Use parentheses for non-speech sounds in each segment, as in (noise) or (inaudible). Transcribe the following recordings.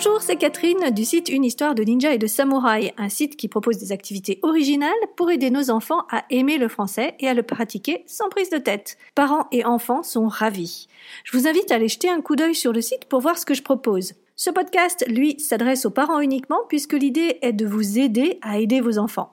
Bonjour, c'est Catherine du site Une histoire de ninja et de samouraï, un site qui propose des activités originales pour aider nos enfants à aimer le français et à le pratiquer sans prise de tête. Parents et enfants sont ravis. Je vous invite à aller jeter un coup d'œil sur le site pour voir ce que je propose. Ce podcast, lui, s'adresse aux parents uniquement puisque l'idée est de vous aider à aider vos enfants.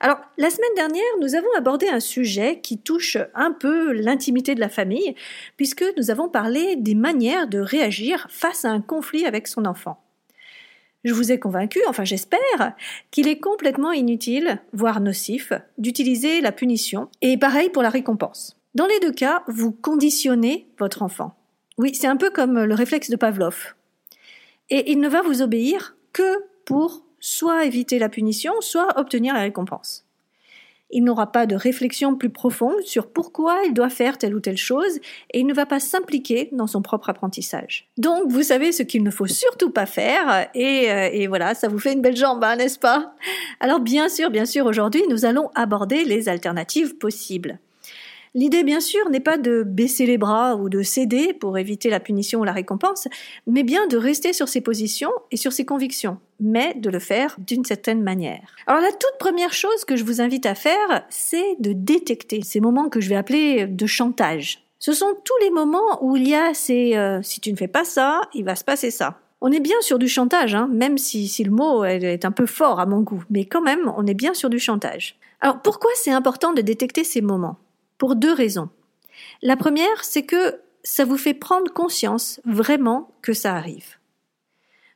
Alors, la semaine dernière, nous avons abordé un sujet qui touche un peu l'intimité de la famille, puisque nous avons parlé des manières de réagir face à un conflit avec son enfant. Je vous ai convaincu, enfin j'espère, qu'il est complètement inutile, voire nocif, d'utiliser la punition, et pareil pour la récompense. Dans les deux cas, vous conditionnez votre enfant. Oui, c'est un peu comme le réflexe de Pavlov. Et il ne va vous obéir que pour soit éviter la punition, soit obtenir la récompense. Il n'aura pas de réflexion plus profonde sur pourquoi il doit faire telle ou telle chose et il ne va pas s'impliquer dans son propre apprentissage. Donc vous savez ce qu'il ne faut surtout pas faire et, euh, voilà, ça vous fait une belle jambe, hein, n'est-ce pas? Alors bien sûr, bien sûr, aujourd'hui nous allons aborder les alternatives possibles. L'idée, bien sûr, n'est pas de baisser les bras ou de céder pour éviter la punition ou la récompense, mais bien de rester sur ses positions et sur ses convictions, mais de le faire d'une certaine manière. Alors la toute première chose que je vous invite à faire, c'est de détecter ces moments que je vais appeler de chantage. Ce sont tous les moments où il y a ces euh, si tu ne fais pas ça, il va se passer ça. On est bien sur du chantage, hein, même si, si le mot est un peu fort à mon goût, mais quand même, on est bien sur du chantage. Alors pourquoi c'est important de détecter ces moments? Pour deux raisons. La première, c'est que ça vous fait prendre conscience vraiment que ça arrive.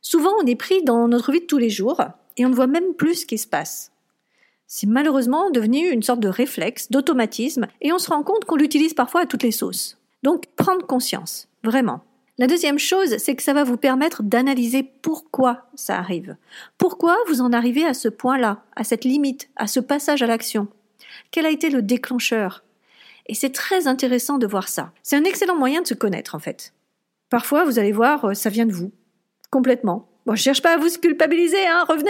Souvent, on est pris dans notre vie de tous les jours et on ne voit même plus ce qui se passe. C'est malheureusement devenu une sorte de réflexe, d'automatisme, et on se rend compte qu'on l'utilise parfois à toutes les sauces. Donc, prendre conscience, vraiment. La deuxième chose, c'est que ça va vous permettre d'analyser pourquoi ça arrive. Pourquoi vous en arrivez à ce point-là, à cette limite, à ce passage à l'action? Quel a été le déclencheur? Et c'est très intéressant de voir ça. C'est un excellent moyen de se connaître, en fait. Parfois, vous allez voir, euh, ça vient de vous. Complètement. Bon, je cherche pas à vous culpabiliser, hein, revenez.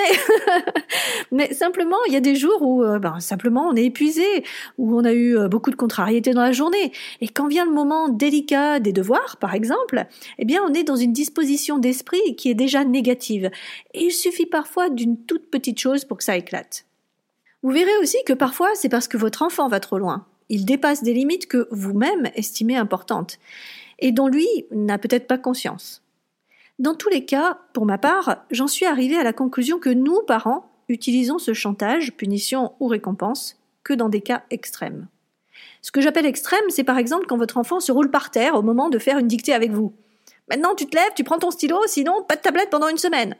(laughs) Mais simplement, il y a des jours où, euh, ben, simplement, on est épuisé, où on a eu euh, beaucoup de contrariétés dans la journée. Et quand vient le moment délicat des devoirs, par exemple, eh bien, on est dans une disposition d'esprit qui est déjà négative. Et il suffit parfois d'une toute petite chose pour que ça éclate. Vous verrez aussi que parfois, c'est parce que votre enfant va trop loin. Il dépasse des limites que vous-même estimez importantes et dont lui n'a peut-être pas conscience. Dans tous les cas, pour ma part, j'en suis arrivée à la conclusion que nous, parents, utilisons ce chantage, punition ou récompense, que dans des cas extrêmes. Ce que j'appelle extrême, c'est par exemple quand votre enfant se roule par terre au moment de faire une dictée avec vous. Maintenant, tu te lèves, tu prends ton stylo, sinon pas de tablette pendant une semaine.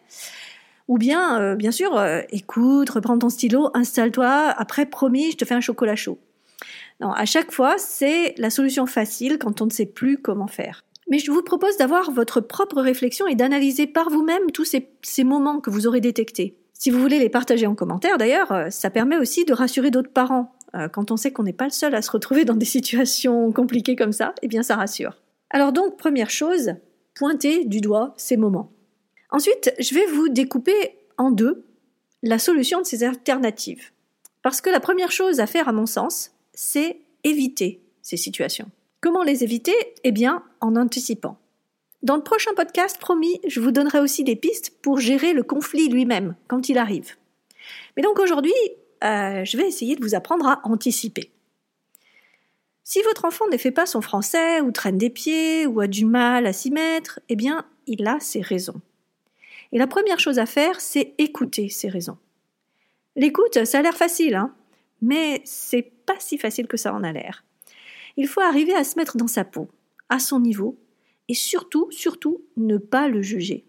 Ou bien, euh, bien sûr, euh, écoute, reprends ton stylo, installe-toi, après promis, je te fais un chocolat chaud. Non, à chaque fois, c'est la solution facile quand on ne sait plus comment faire. Mais je vous propose d'avoir votre propre réflexion et d'analyser par vous-même tous ces, moments que vous aurez détectés. Si vous voulez les partager en commentaire, d'ailleurs, euh, ça permet aussi de rassurer d'autres parents. Euh, quand on sait qu'on n'est pas le seul à se retrouver dans des situations compliquées comme ça, eh bien ça rassure. Alors donc, première chose, pointez du doigt ces moments. Ensuite, je vais vous découper en deux la solution de ces alternatives. Parce que la première chose à faire, à mon sens, c'est éviter ces situations. Comment les éviter? Eh bien, en anticipant. Dans le prochain podcast, promis, je vous donnerai aussi des pistes pour gérer le conflit lui-même quand il arrive. Mais donc aujourd'hui, euh, je vais essayer de vous apprendre à anticiper. Si votre enfant ne fait pas son français, ou traîne des pieds, ou a du mal à s'y mettre, eh bien, il a ses raisons. Et la première chose à faire, c'est écouter ses raisons. L'écoute, ça a l'air facile, hein mais c'est pas si facile que ça en a l'air. Il faut arriver à se mettre dans sa peau, à son niveau, et surtout, surtout, ne pas le juger.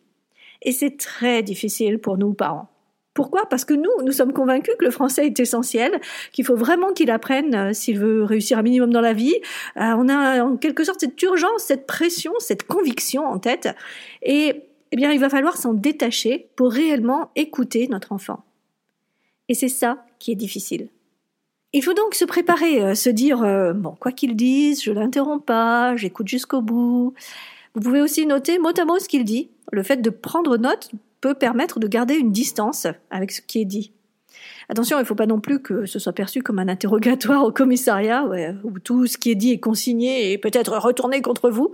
Et c'est très difficile pour nous parents. Pourquoi? Parce que nous, nous sommes convaincus que le français est essentiel, qu'il faut vraiment qu'il apprenne euh, s'il veut réussir un minimum dans la vie. Euh, on a en quelque sorte cette urgence, cette pression, cette conviction en tête. Et eh bien, il va falloir s'en détacher pour réellement écouter notre enfant. Et c'est ça qui est difficile. Il faut donc se préparer, euh, se dire euh, bon, quoi qu'il dise, je l'interromps pas, j'écoute jusqu'au bout. Vous pouvez aussi noter mot à mot ce qu'il dit. Le fait de prendre note peut permettre de garder une distance avec ce qui est dit. Attention, il ne faut pas non plus que ce soit perçu comme un interrogatoire au commissariat où tout ce qui est dit est consigné et peut-être retourné contre vous.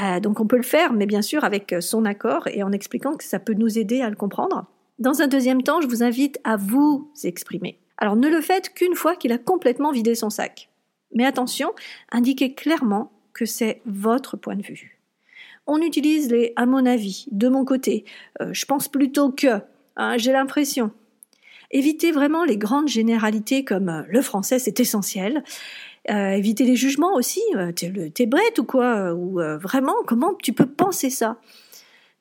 Euh, donc on peut le faire, mais bien sûr avec son accord et en expliquant que ça peut nous aider à le comprendre. Dans un deuxième temps, je vous invite à vous exprimer. Alors ne le faites qu'une fois qu'il a complètement vidé son sac. Mais attention, indiquez clairement que c'est votre point de vue. On utilise les à mon avis, de mon côté, euh, je pense plutôt que, hein, j'ai l'impression. Évitez vraiment les grandes généralités comme euh, le français c'est essentiel. Euh, évitez les jugements aussi, t'es brette ou quoi, ou vraiment comment tu peux penser ça?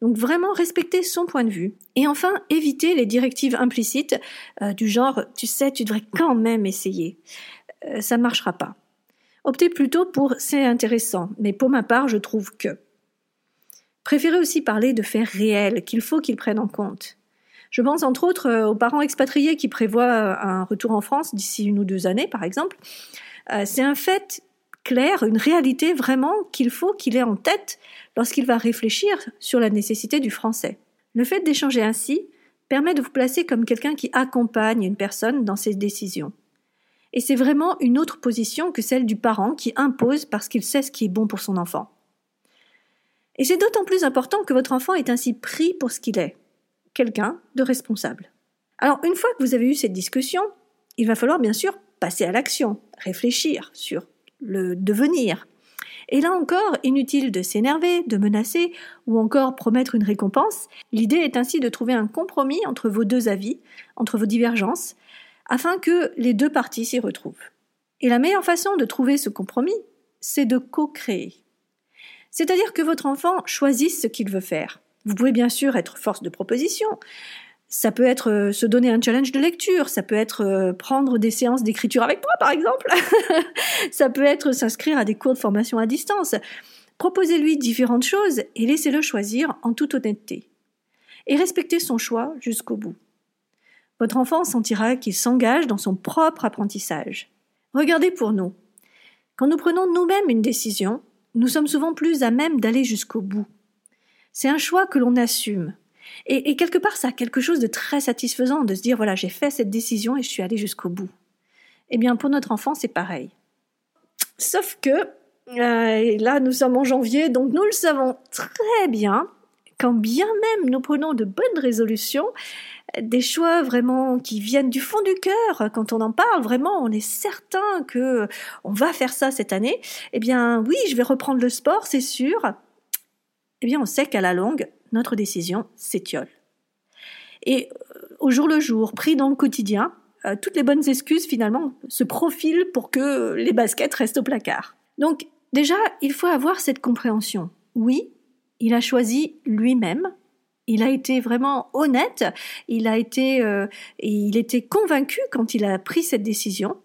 Donc vraiment respecter son point de vue. Et enfin, éviter les directives implicites du genre tu sais, tu devrais quand même essayer. ça ne marchera pas. Optez plutôt pour c'est intéressant, mais pour ma part, je trouve que. Préférez aussi parler de faits réels qu'il faut qu'ils prennent en compte. Je pense entre autres euh, aux parents expatriés qui prévoient euh, un retour en France d'ici une ou deux années, par exemple. Euh, c'est un fait clair, une réalité vraiment qu'il faut qu'il ait en tête lorsqu'il va réfléchir sur la nécessité du français. Le fait d'échanger ainsi permet de vous placer comme quelqu'un qui accompagne une personne dans ses décisions. Et c'est vraiment une autre position que celle du parent qui impose parce qu'il sait ce qui est bon pour son enfant. Et c'est d'autant plus important que votre enfant est ainsi pris pour ce qu'il est, quelqu'un de responsable. Alors une fois que vous avez eu cette discussion, il va falloir bien sûr passer à l'action, réfléchir sur le devenir. Et là encore, inutile de s'énerver, de menacer ou encore promettre une récompense, l'idée est ainsi de trouver un compromis entre vos deux avis, entre vos divergences, afin que les deux parties s'y retrouvent. Et la meilleure façon de trouver ce compromis, c'est de co-créer. C'est-à-dire que votre enfant choisisse ce qu'il veut faire. Vous pouvez bien sûr être force de proposition. Ça peut être euh, se donner un challenge de lecture, ça peut être euh, prendre des séances d'écriture avec moi par exemple, (laughs) ça peut être s'inscrire à des cours de formation à distance. Proposez-lui différentes choses et laissez-le choisir en toute honnêteté. Et respectez son choix jusqu'au bout. Votre enfant sentira qu'il s'engage dans son propre apprentissage. Regardez pour nous. Quand nous prenons nous-mêmes une décision, nous sommes souvent plus à même d'aller jusqu'au bout. C'est un choix que l'on assume. Et, quelque part, ça a quelque chose de très satisfaisant de se dire, voilà, j'ai fait cette décision et je suis allé jusqu'au bout. Eh bien, pour notre enfant, c'est pareil. Sauf que, euh, là, nous sommes en janvier, donc nous le savons très bien, quand bien même nous prenons de bonnes résolutions, des choix vraiment qui viennent du fond du cœur, quand on en parle, vraiment, on est certain que on va faire ça cette année, eh bien oui, je vais reprendre le sport, c'est sûr. Eh bien, on sait qu'à la longue, notre décision s'étiole. Et euh, au jour le jour, pris dans le quotidien, euh, toutes les bonnes excuses finalement se profilent pour que les baskets restent au placard. Donc déjà, il faut avoir cette compréhension. Oui, il a choisi lui-même il a été vraiment honnête, il a été, euh, il était convaincu quand il a pris cette décision.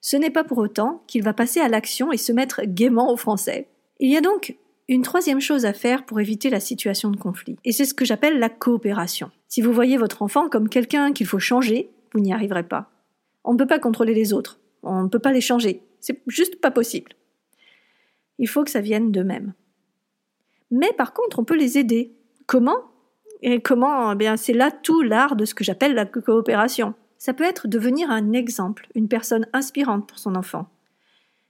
Ce n'est pas pour autant qu'il va passer à l'action et se mettre gaiement au français. Il y a donc une troisième chose à faire pour éviter la situation de conflit, et c'est ce que j'appelle la coopération. Si vous voyez votre enfant comme quelqu'un qu'il faut changer, vous n'y arriverez pas. On ne peut pas contrôler les autres, on ne peut pas les changer, c'est juste pas possible. Il faut que ça vienne d'eux-mêmes. Mais par contre, on peut les aider Comment? Et comment? Eh bien, c'est là tout l'art de ce que j'appelle la coopération. Ça peut être devenir un exemple, une personne inspirante pour son enfant.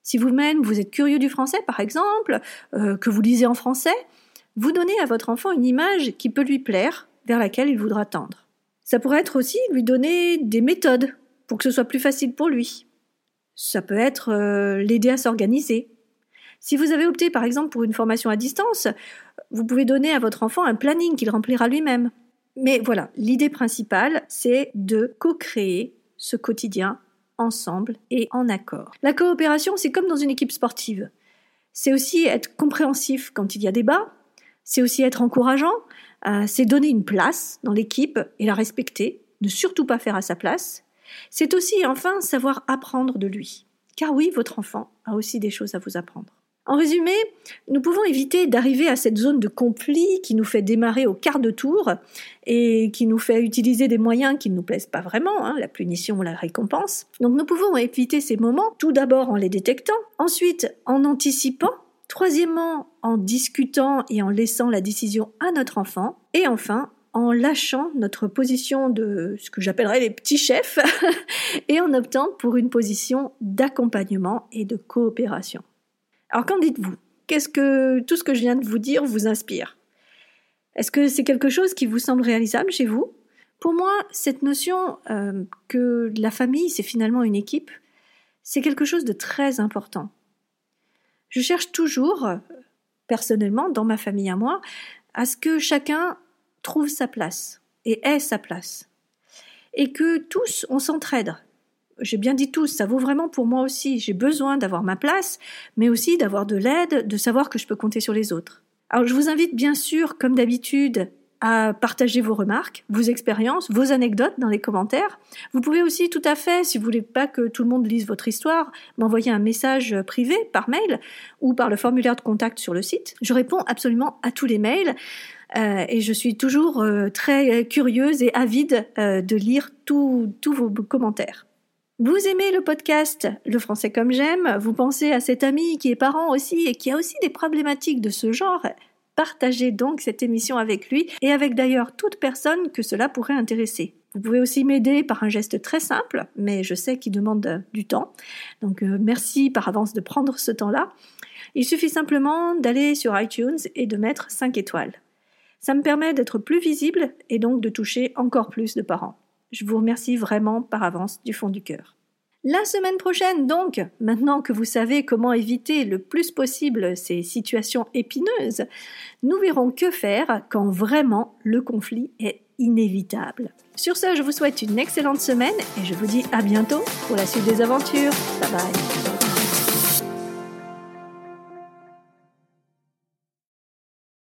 Si vous-même vous êtes curieux du français, par exemple, euh, que vous lisez en français, vous donnez à votre enfant une image qui peut lui plaire, vers laquelle il voudra tendre. Ça pourrait être aussi lui donner des méthodes pour que ce soit plus facile pour lui. Ça peut être euh, l'aider à s'organiser, si vous avez opté par exemple pour une formation à distance, vous pouvez donner à votre enfant un planning qu'il remplira lui-même. Mais voilà, l'idée principale, c'est de co-créer ce quotidien ensemble et en accord. La coopération, c'est comme dans une équipe sportive. C'est aussi être compréhensif quand il y a débat, c'est aussi être encourageant, euh, c'est donner une place dans l'équipe et la respecter, ne surtout pas faire à sa place. C'est aussi enfin savoir apprendre de lui. Car oui, votre enfant a aussi des choses à vous apprendre. En résumé, nous pouvons éviter d'arriver à cette zone de conflit qui nous fait démarrer au quart de tour et qui nous fait utiliser des moyens qui ne nous plaisent pas vraiment, hein, la punition ou la récompense. Donc nous pouvons éviter ces moments tout d'abord en les détectant, ensuite en anticipant, troisièmement en discutant et en laissant la décision à notre enfant, et enfin en lâchant notre position de ce que j'appellerais les petits chefs (laughs) et en optant pour une position d'accompagnement et de coopération. Alors qu'en dites-vous? Qu'est-ce que tout ce que je viens de vous dire vous inspire? Est-ce que c'est quelque chose qui vous semble réalisable chez vous? Pour moi, cette notion euh, que la famille, c'est finalement une équipe, c'est quelque chose de très important. Je cherche toujours, personnellement, dans ma famille à moi, à ce que chacun trouve sa place et ait sa place. Et que tous, on s'entraide. J'ai bien dit tous, ça vaut vraiment pour moi aussi. J'ai besoin d'avoir ma place, mais aussi d'avoir de l'aide, de savoir que je peux compter sur les autres. Alors je vous invite bien sûr, comme d'habitude, à partager vos remarques, vos expériences, vos anecdotes dans les commentaires. Vous pouvez aussi tout à fait, si vous voulez pas que tout le monde lise votre histoire, m'envoyer un message privé par mail ou par le formulaire de contact sur le site. Je réponds absolument à tous les mails. Euh, et je suis toujours euh, très curieuse et avide euh, de lire tous vos commentaires. Vous aimez le podcast Le français comme j'aime, vous pensez à cet ami qui est parent aussi et qui a aussi des problématiques de ce genre, Partagez donc cette émission avec lui et avec d'ailleurs toute personne que cela pourrait intéresser. Vous pouvez aussi m'aider par un geste très simple, mais je sais qu'il demande du temps. Donc euh, merci par avance de prendre ce temps-là. Il suffit simplement d'aller sur iTunes et de mettre 5 étoiles. Ça me permet d'être plus visible et donc de toucher encore plus de parents. Je vous remercie vraiment par avance du fond du cœur. La semaine prochaine, donc, maintenant que vous savez comment éviter le plus possible ces situations épineuses, nous verrons que faire quand vraiment le conflit est inévitable. Sur ce, je vous souhaite une excellente semaine et je vous dis à bientôt pour la suite des aventures. Bye bye.